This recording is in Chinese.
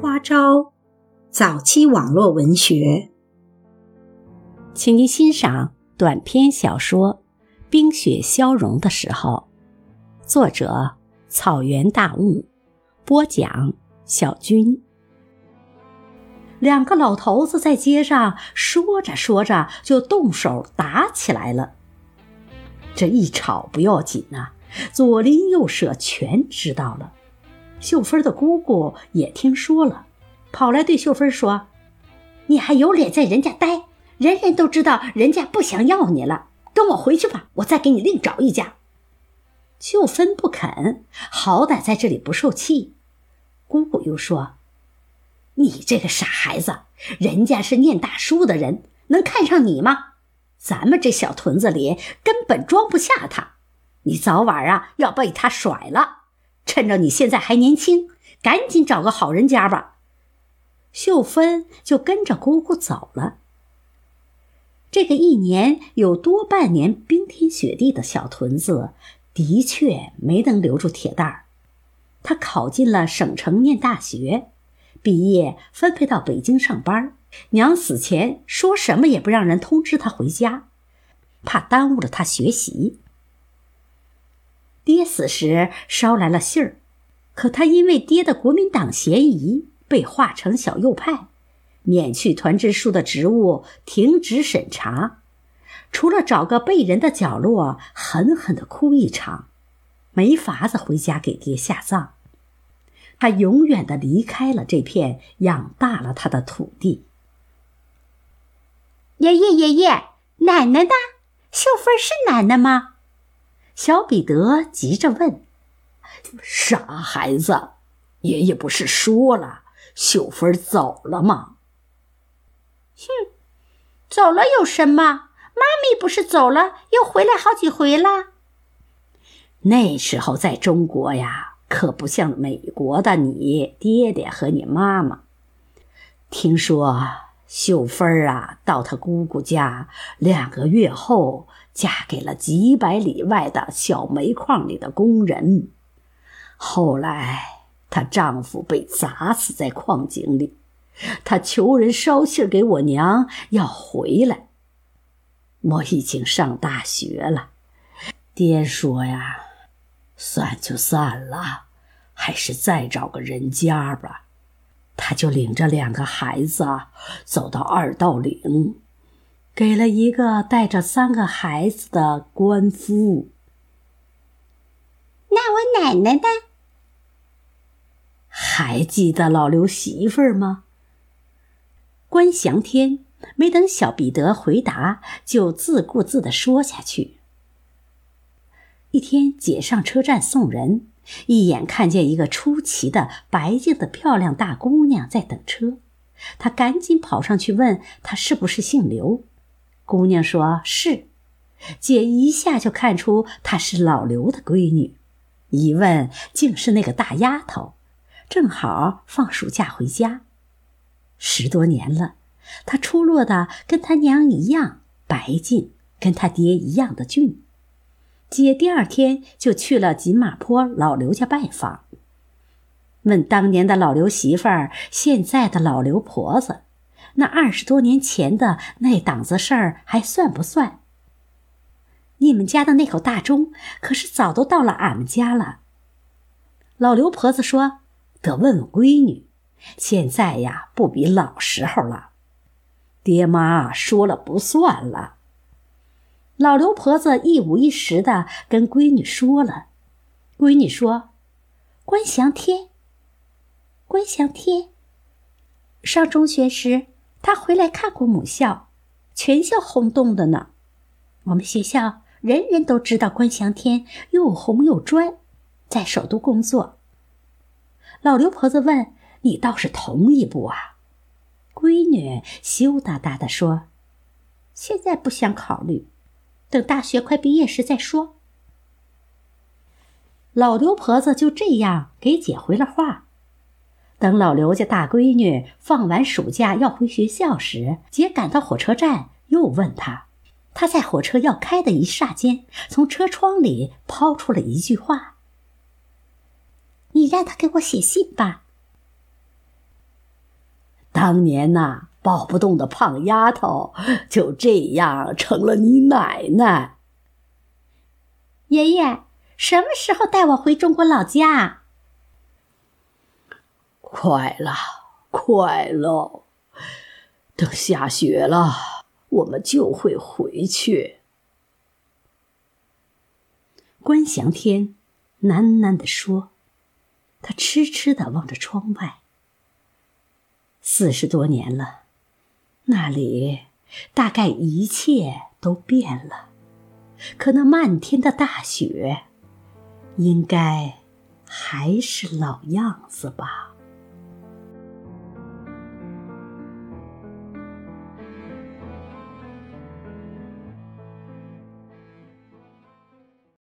花招，早期网络文学，请您欣赏短篇小说《冰雪消融的时候》，作者草原大雾，播讲小军。两个老头子在街上说着说着就动手打起来了。这一吵不要紧呐，左邻右舍全知道了。秀芬的姑姑也听说了，跑来对秀芬说：“你还有脸在人家待？人人都知道人家不想要你了，跟我回去吧，我再给你另找一家。”秀芬不肯，好歹在这里不受气。姑姑又说：“你这个傻孩子，人家是念大书的人，能看上你吗？咱们这小屯子里根本装不下他，你早晚啊要被他甩了。”趁着你现在还年轻，赶紧找个好人家吧。秀芬就跟着姑姑走了。这个一年有多半年冰天雪地的小屯子，的确没能留住铁蛋儿。他考进了省城念大学，毕业分配到北京上班。娘死前说什么也不让人通知他回家，怕耽误了他学习。此时捎来了信儿，可他因为爹的国民党嫌疑，被划成小右派，免去团支书的职务，停职审查，除了找个背人的角落狠狠的哭一场，没法子回家给爹下葬。他永远的离开了这片养大了他的土地。爷爷爷爷，奶奶呢？秀芬是奶奶吗？小彼得急着问：“傻孩子，爷爷不是说了，秀芬走了吗？”“哼，走了有什么？妈咪不是走了，又回来好几回了。那时候在中国呀，可不像美国的你爹爹和你妈妈。听说秀芬啊，到她姑姑家两个月后。”嫁给了几百里外的小煤矿里的工人，后来她丈夫被砸死在矿井里，她求人捎信给我娘要回来。我已经上大学了，爹说呀，算就算了，还是再找个人家吧。他就领着两个孩子走到二道岭。给了一个带着三个孩子的官夫。那我奶奶呢？还记得老刘媳妇儿吗？关祥天没等小彼得回答，就自顾自的说下去。一天，姐上车站送人，一眼看见一个出奇的白净的漂亮大姑娘在等车，他赶紧跑上去问她是不是姓刘。姑娘说：“是。”姐一下就看出她是老刘的闺女，一问竟是那个大丫头，正好放暑假回家。十多年了，她出落的跟她娘一样白净，跟她爹一样的俊。姐第二天就去了锦马坡老刘家拜访，问当年的老刘媳妇儿，现在的老刘婆子。那二十多年前的那档子事儿还算不算？你们家的那口大钟可是早都到了俺们家了。老刘婆子说：“得问问闺女，现在呀不比老时候了。”爹妈说了不算了。老刘婆子一五一十的跟闺女说了，闺女说：“关祥天，关祥天，上中学时。”他回来看过母校，全校轰动的呢。我们学校人人都知道关祥天又红又专，在首都工作。老刘婆子问：“你倒是同意不啊？”闺女羞答答的说：“现在不想考虑，等大学快毕业时再说。”老刘婆子就这样给姐回了话。等老刘家大闺女放完暑假要回学校时，姐赶到火车站，又问她。她在火车要开的一霎间，从车窗里抛出了一句话：“你让他给我写信吧。”当年呐，抱不动的胖丫头，就这样成了你奶奶。爷爷，什么时候带我回中国老家？快了，快了！等下雪了，我们就会回去。关祥天喃喃地说，他痴痴地望着窗外。四十多年了，那里大概一切都变了。可那漫天的大雪，应该还是老样子吧。